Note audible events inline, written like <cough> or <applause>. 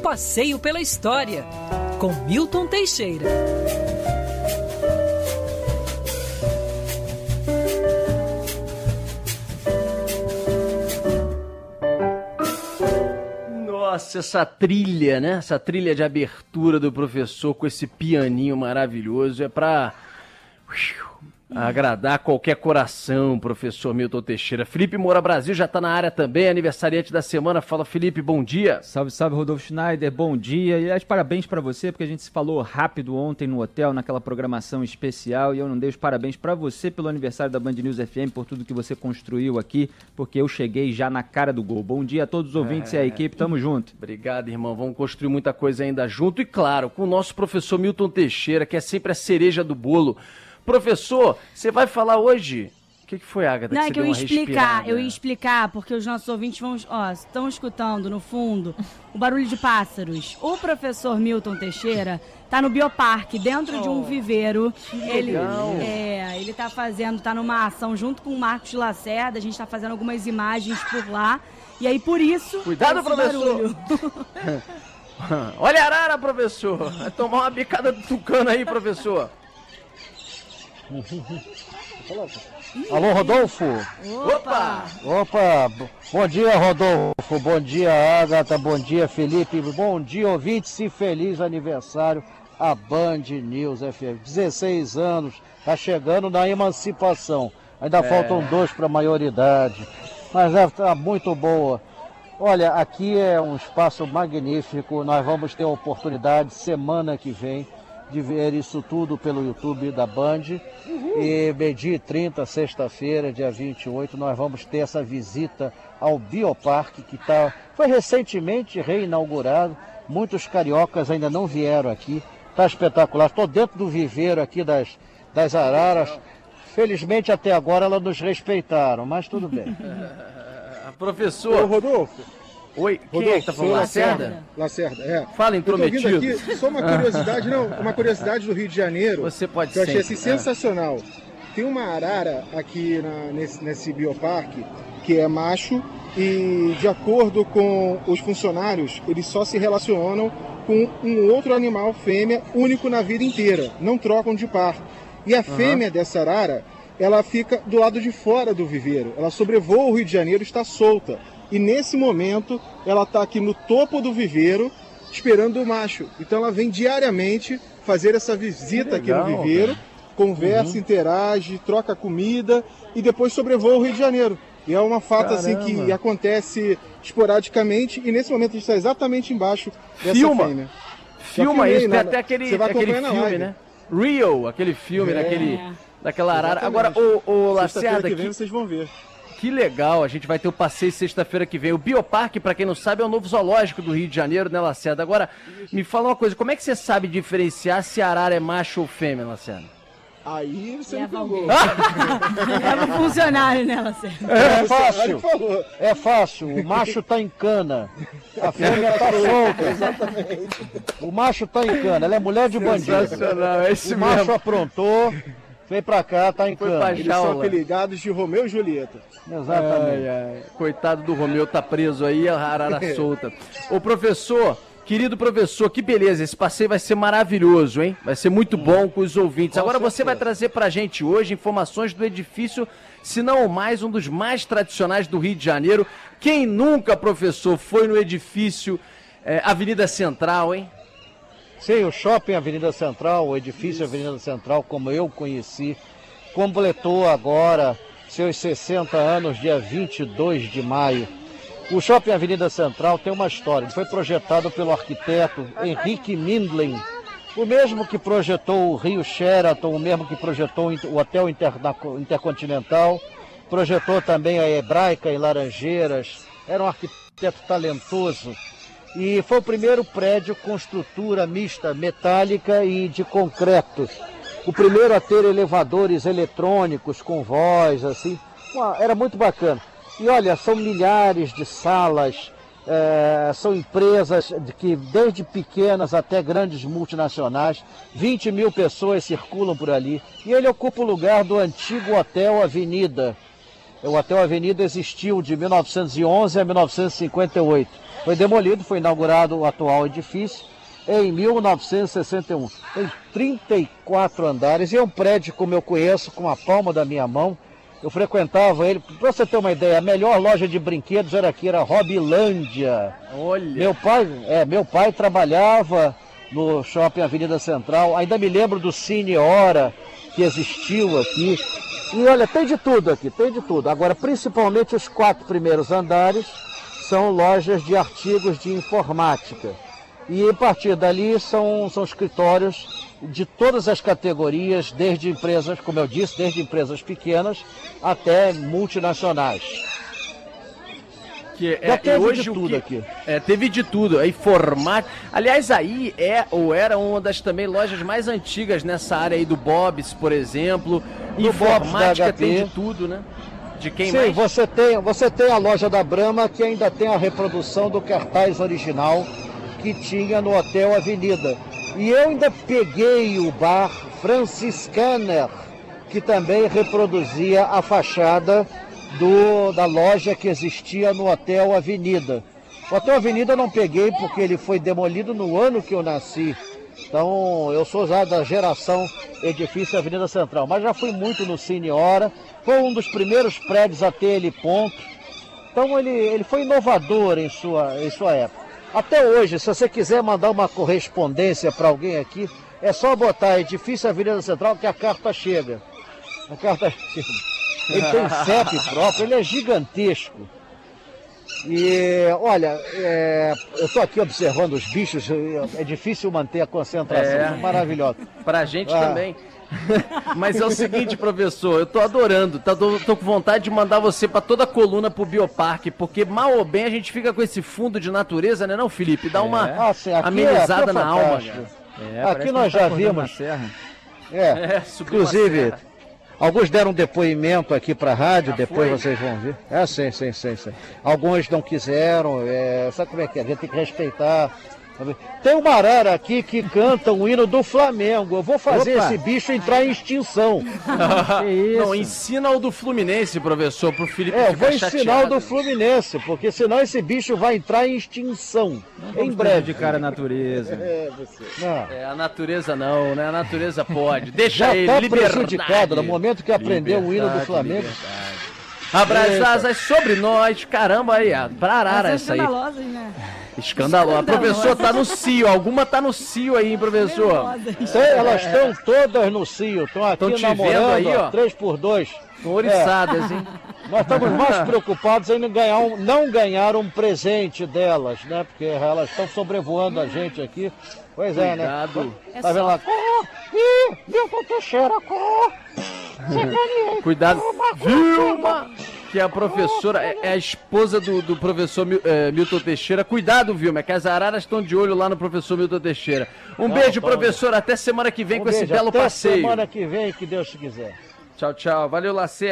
passeio pela história, com Milton Teixeira. Nossa, essa trilha, né? Essa trilha de abertura do professor com esse pianinho maravilhoso é pra agradar qualquer coração, professor Milton Teixeira. Felipe Moura Brasil já está na área também, aniversariante da semana. Fala, Felipe, bom dia. Salve, salve, Rodolfo Schneider, bom dia. E as parabéns para você, porque a gente se falou rápido ontem no hotel, naquela programação especial, e eu não dei os parabéns para você pelo aniversário da Band News FM, por tudo que você construiu aqui, porque eu cheguei já na cara do gol. Bom dia a todos os ouvintes é... e a equipe, tamo junto. Obrigado, irmão. Vamos construir muita coisa ainda junto, e claro, com o nosso professor Milton Teixeira, que é sempre a cereja do bolo. Professor, você vai falar hoje o que, que, foi, Agatha? Não, que, é que eu ia explicar, eu ia explicar, porque os nossos ouvintes vão, ó, estão escutando no fundo o barulho de pássaros. O professor Milton Teixeira tá no Bioparque, dentro oh, de um oh, viveiro. ele legal. é, ele tá fazendo, tá numa ação junto com o Marcos Lacerda, a gente tá fazendo algumas imagens por lá. E aí por isso, Cuidado, professor. <laughs> Olha a arara, professor. Vai tomar uma bicada do tucano aí, professor. Alô, Rodolfo? Opa! Opa! Bom dia, Rodolfo. Bom dia, Agatha. Bom dia, Felipe. Bom dia, ouvintes e feliz aniversário a Band News FM. 16 anos, tá chegando na emancipação. Ainda é. faltam dois para a maioridade, mas já tá muito boa. Olha, aqui é um espaço magnífico. Nós vamos ter a oportunidade semana que vem de ver isso tudo pelo YouTube da Band. Uhum. E meio-dia 30, sexta-feira, dia 28, nós vamos ter essa visita ao Bioparque, que tá, foi recentemente reinaugurado. Muitos cariocas ainda não vieram aqui. Está espetacular. Estou dentro do viveiro aqui das, das araras. Felizmente até agora elas nos respeitaram, mas tudo bem. <laughs> Professor. Ô, Rodolfo. Oi, quem Rodolfo, é que tá falando? Lacerda? Lacerda, é. Fala intrometido. Aqui, só uma curiosidade, não, uma curiosidade do Rio de Janeiro. Você pode que eu achei assim, é. sensacional. Tem uma arara aqui na, nesse, nesse bioparque que é macho e de acordo com os funcionários, eles só se relacionam com um outro animal fêmea único na vida inteira, não trocam de par. E a fêmea uhum. dessa arara, ela fica do lado de fora do viveiro. Ela sobrevoa o Rio de Janeiro e está solta. E nesse momento, ela está aqui no topo do viveiro, esperando o macho. Então ela vem diariamente fazer essa visita legal, aqui no viveiro, cara. conversa, uhum. interage, troca comida e depois sobrevoa o Rio de Janeiro. E é uma fato assim que acontece esporadicamente e nesse momento a gente está exatamente embaixo dessa Filma. fêmea. Filma isso, tem até aquele, aquele filme, né? Real, aquele filme, é. daquele, daquela arara. Agora, o, o Lacerda... que vem vocês vão ver. Que legal, a gente vai ter o passeio sexta-feira que vem. O Bioparque, para quem não sabe, é o novo zoológico do Rio de Janeiro, né, Lacerda? Agora, me fala uma coisa, como é que você sabe diferenciar se a arara é macho ou fêmea, Lacerda? Aí você Leva me pegou. <laughs> Leva um funcionário, né, Lacerda? É fácil. É fácil. O macho tá em cana. A fêmea tá solta. Exatamente. O macho tá em cana. Ela é mulher de bandido. É esse o macho mesmo. aprontou. Vem pra cá, tá em Foi cana. Eles são apelidados de Romeu e Julieta. Exatamente. Ai, ai. Coitado do Romeu, tá preso aí, a arara <laughs> solta. Ô professor, querido professor, que beleza, esse passeio vai ser maravilhoso, hein? Vai ser muito bom com os ouvintes. Com Agora certeza. você vai trazer pra gente hoje informações do edifício, se não o mais, um dos mais tradicionais do Rio de Janeiro. Quem nunca, professor, foi no edifício é, Avenida Central, hein? Sim, o Shopping Avenida Central, o edifício Isso. Avenida Central, como eu conheci, completou agora seus 60 anos, dia 22 de maio. O Shopping Avenida Central tem uma história. Ele foi projetado pelo arquiteto Henrique Mindlin, o mesmo que projetou o Rio Sheraton, o mesmo que projetou o Hotel Intercontinental, projetou também a Hebraica em Laranjeiras. Era um arquiteto talentoso e foi o primeiro prédio com estrutura mista metálica e de concreto. O primeiro a ter elevadores eletrônicos com voz, assim. Era muito bacana. E olha, são milhares de salas, é, são empresas de que desde pequenas até grandes multinacionais, 20 mil pessoas circulam por ali. E ele ocupa o lugar do antigo Hotel Avenida. O Hotel Avenida existiu de 1911 a 1958 Foi demolido, foi inaugurado o atual edifício em 1961. Tem 34 andares e é um prédio como eu conheço com a palma da minha mão. Eu frequentava ele, para você ter uma ideia, a melhor loja de brinquedos era aqui, era Robilândia. Olha. Meu pai, é, meu pai trabalhava no Shopping Avenida Central. Ainda me lembro do Cine Hora que existiu aqui. E olha, tem de tudo aqui, tem de tudo. Agora, principalmente os quatro primeiros andares são lojas de artigos de informática. E a partir dali são, são escritórios de todas as categorias, desde empresas, como eu disse, desde empresas pequenas até multinacionais. Que Já é, teve hoje de tudo que- aqui. É, teve de tudo. Aí informática. Aliás, aí é ou era uma das também lojas mais antigas nessa área aí do Bob's, por exemplo. Do informática tem de tudo, né? De quem Sim, mais? você tem, você tem a loja da Brahma que ainda tem a reprodução do cartaz original que tinha no Hotel Avenida. E eu ainda peguei o bar Franciscaner, que também reproduzia a fachada do, da loja que existia no Hotel Avenida. O Hotel Avenida eu não peguei porque ele foi demolido no ano que eu nasci. Então, eu sou já da geração edifício Avenida Central, mas já fui muito no Cine Hora. Foi um dos primeiros prédios a ter ele ponto. Então, ele, ele foi inovador em sua, em sua época. Até hoje, se você quiser mandar uma correspondência para alguém aqui, é só botar edifício Avenida Central que a carta chega. A carta <laughs> chega. Ele tem <laughs> CEP próprio, ele é gigantesco. E olha, é, eu estou aqui observando os bichos, é difícil manter a concentração, É. são maravilhosos. Pra gente Ah. também. <laughs> Mas é o seguinte, professor, eu tô adorando, tá, tô, tô com vontade de mandar você pra toda a coluna pro Bioparque, porque mal ou bem a gente fica com esse fundo de natureza, né não, Felipe? Dá uma Ah, sim, aqui é- amenizada aqui é na alma. É, Aqui nós a já tá acordando vimos. na serra. É, <laughs> É, inclusive, serra. Alguns deram depoimento aqui para a rádio, Ah, depois foi? vocês vão ver. É, sim, sim, sim, sim. Alguns não quiseram, é, sabe como é que é? A gente tem que respeitar. Tem uma arara aqui que canta o hino do Flamengo. Eu vou fazer Opa! esse bicho entrar em extinção. <laughs> Que isso? Não, ensina o do Fluminense, professor, pro Felipe É, ficar vou ensinar chateado. o do Fluminense, porque senão esse bicho vai entrar em extinção. em Vamos breve. prejudicar a natureza. Não. É, a natureza não, né? A natureza pode. Deixa Já ele, está liberdade. prejudicado no momento que aprendeu o hino do Flamengo. liberdade. Abra as Eita. asas sobre nós, caramba aí, pra arara essa aí. né? Escandaloso. A professor tá no cio, alguma tá no cio aí, hein, professor? Tem- elas estão todas no cio, estão aqui Tão te namorando, vendo aí, ó. 3 por 2 Estão oriçadas, hein? Nós estamos mais <laughs> preocupados em não ganhar, um, não ganhar um presente delas, né? Porque elas estão sobrevoando a gente aqui. Pois é, né? Cuidado. É Tá vendo lá? Corre! Ih, Milton Teixeira, corre! Cuidado. Vilma, que é a professora, é, é a esposa do, do professor Mil- eh, Milton Teixeira. Cuidado, Vilma, que as araras estão de olho lá no professor Milton Teixeira. Um Não, beijo, professor. Até semana que vem Um com esse beijo, belo até passeio. semana que vem, que Deus quiser. Tchau, tchau. Valeu, Lacerda.